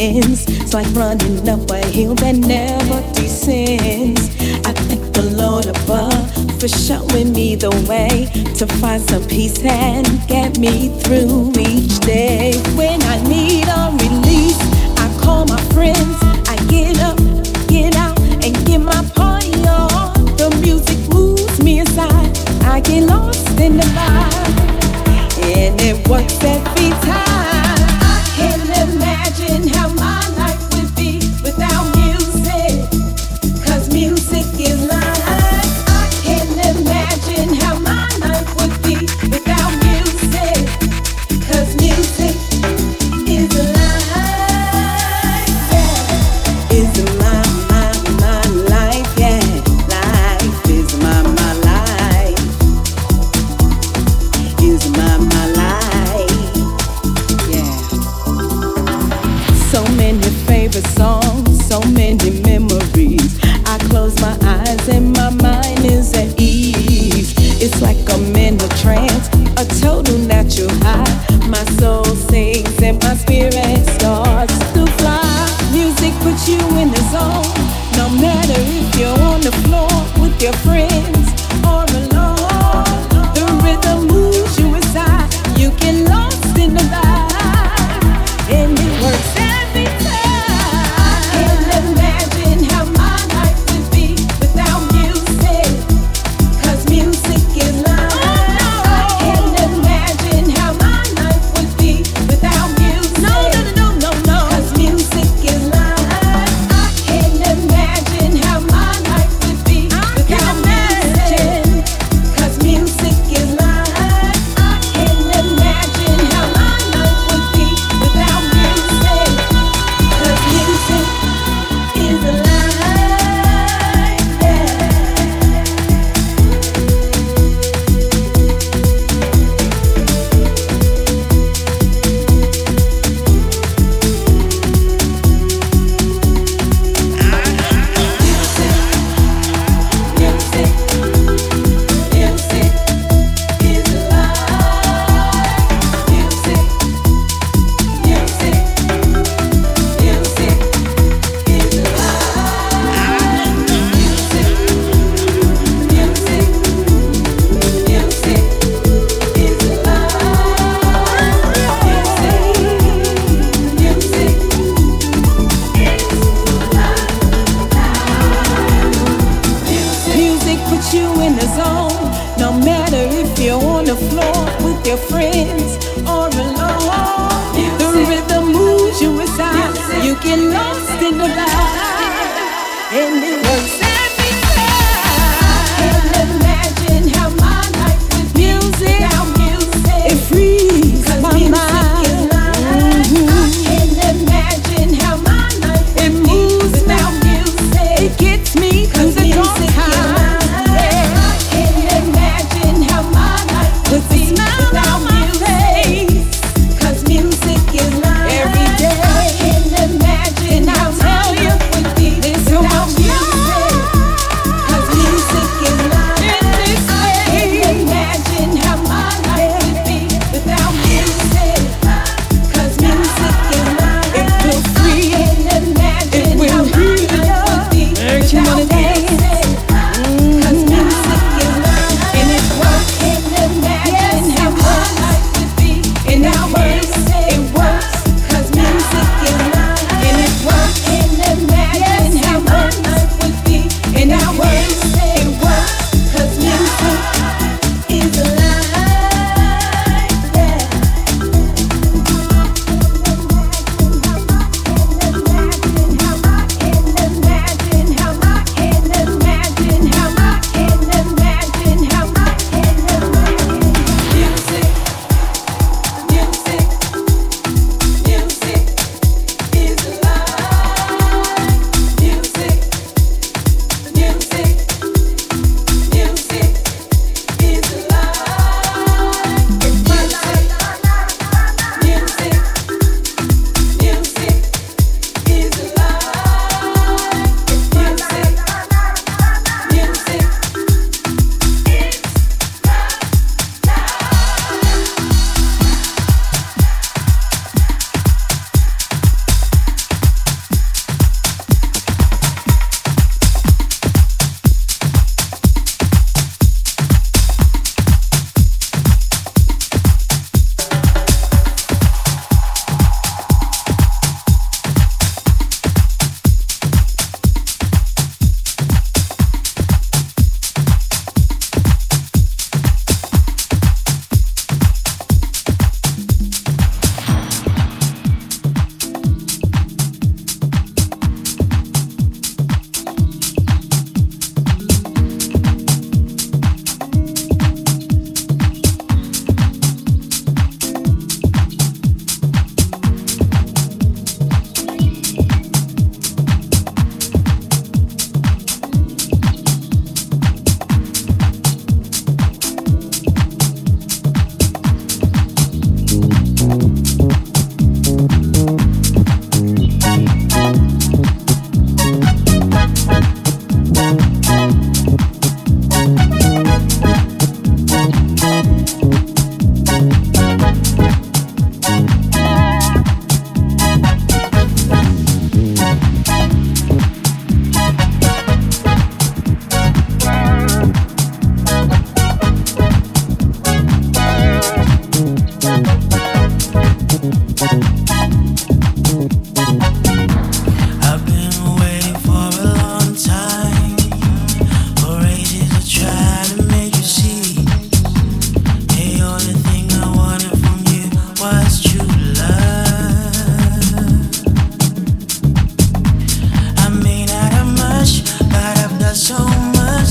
ends. It's like running up a hill that never descends. I thank the Lord above for showing me the way to find some peace and get me through each day. When I need a release, I call my friends. I get up, get out, and get my party on. The music moves me inside. I get lost in the vibe, and it works every time.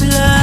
love.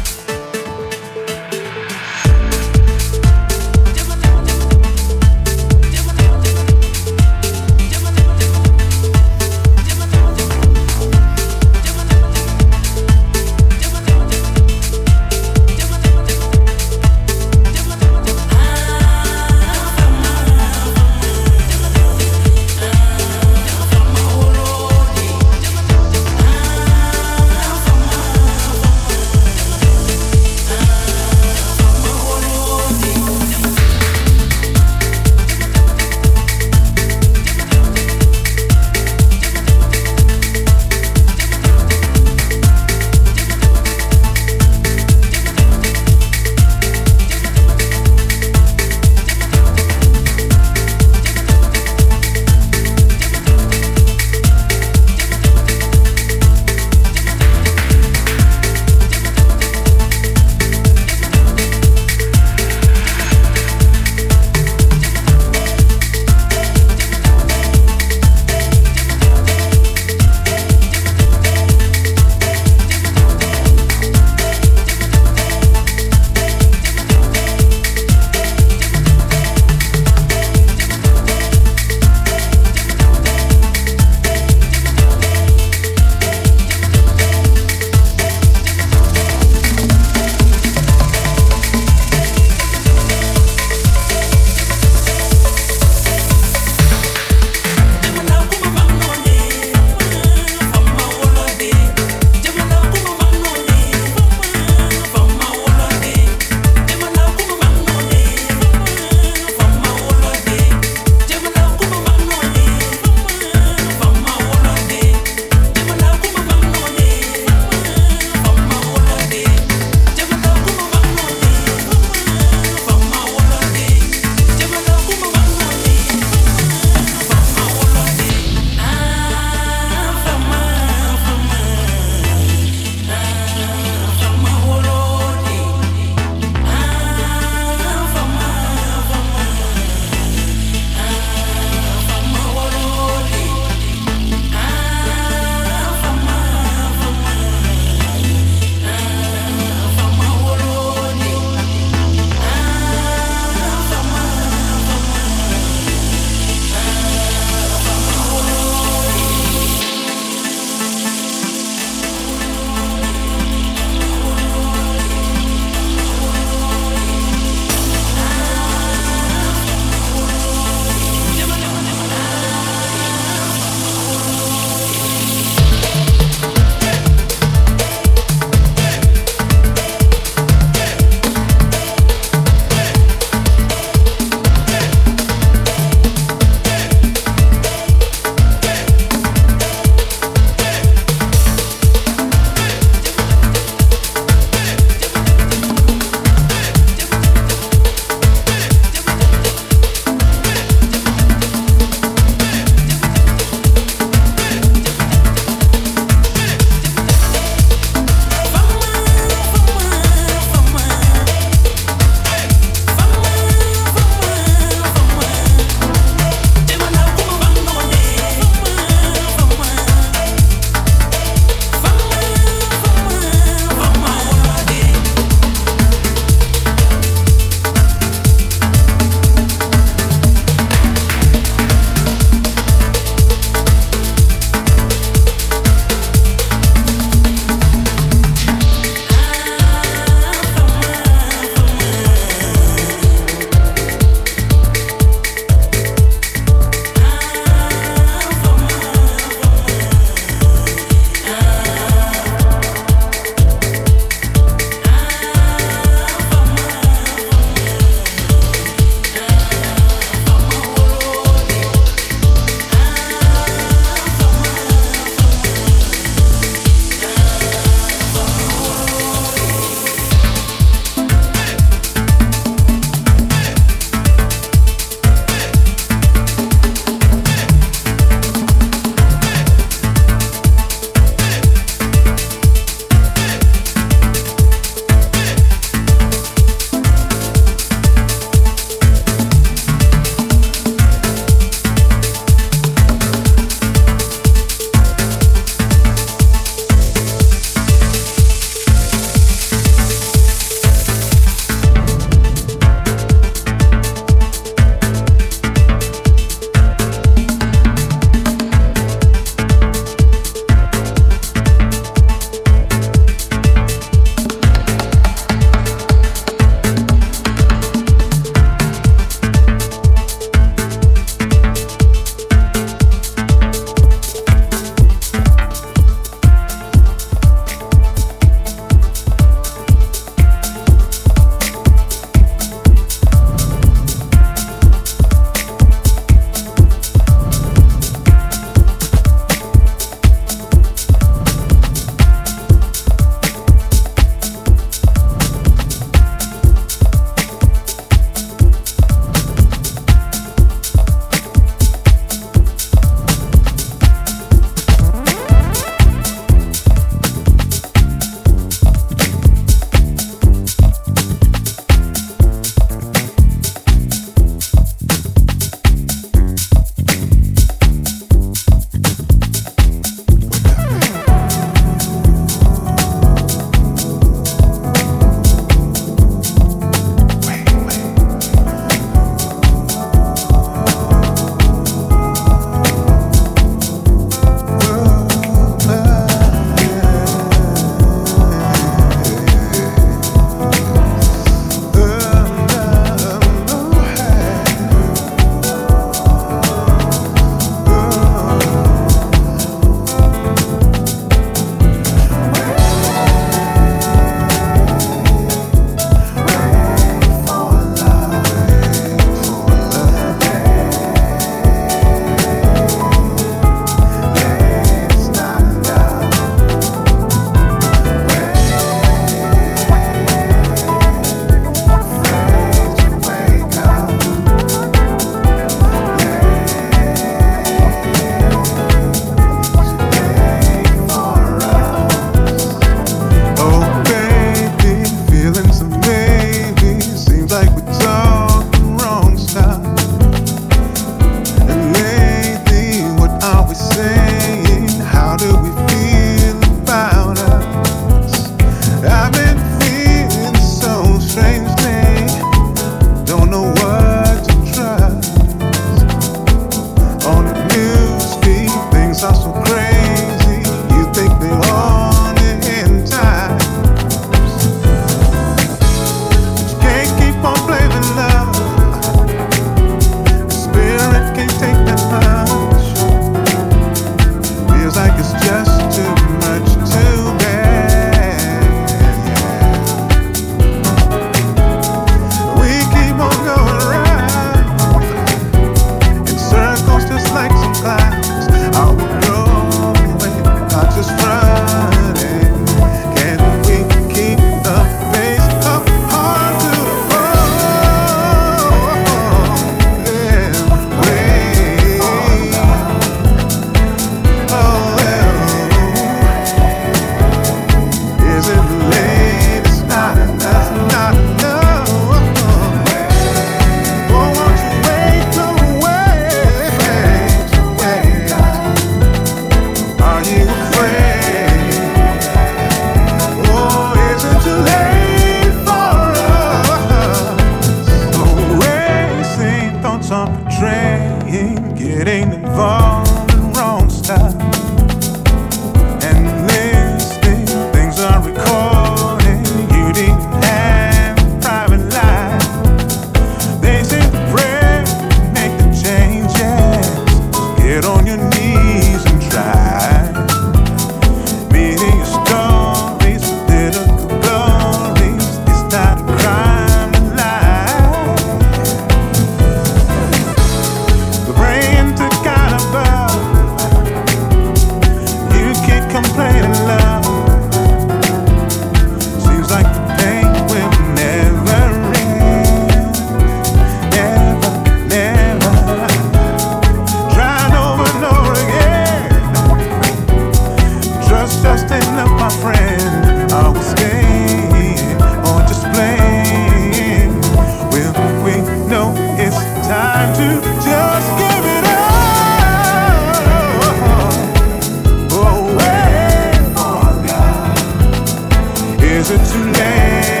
Is it too late?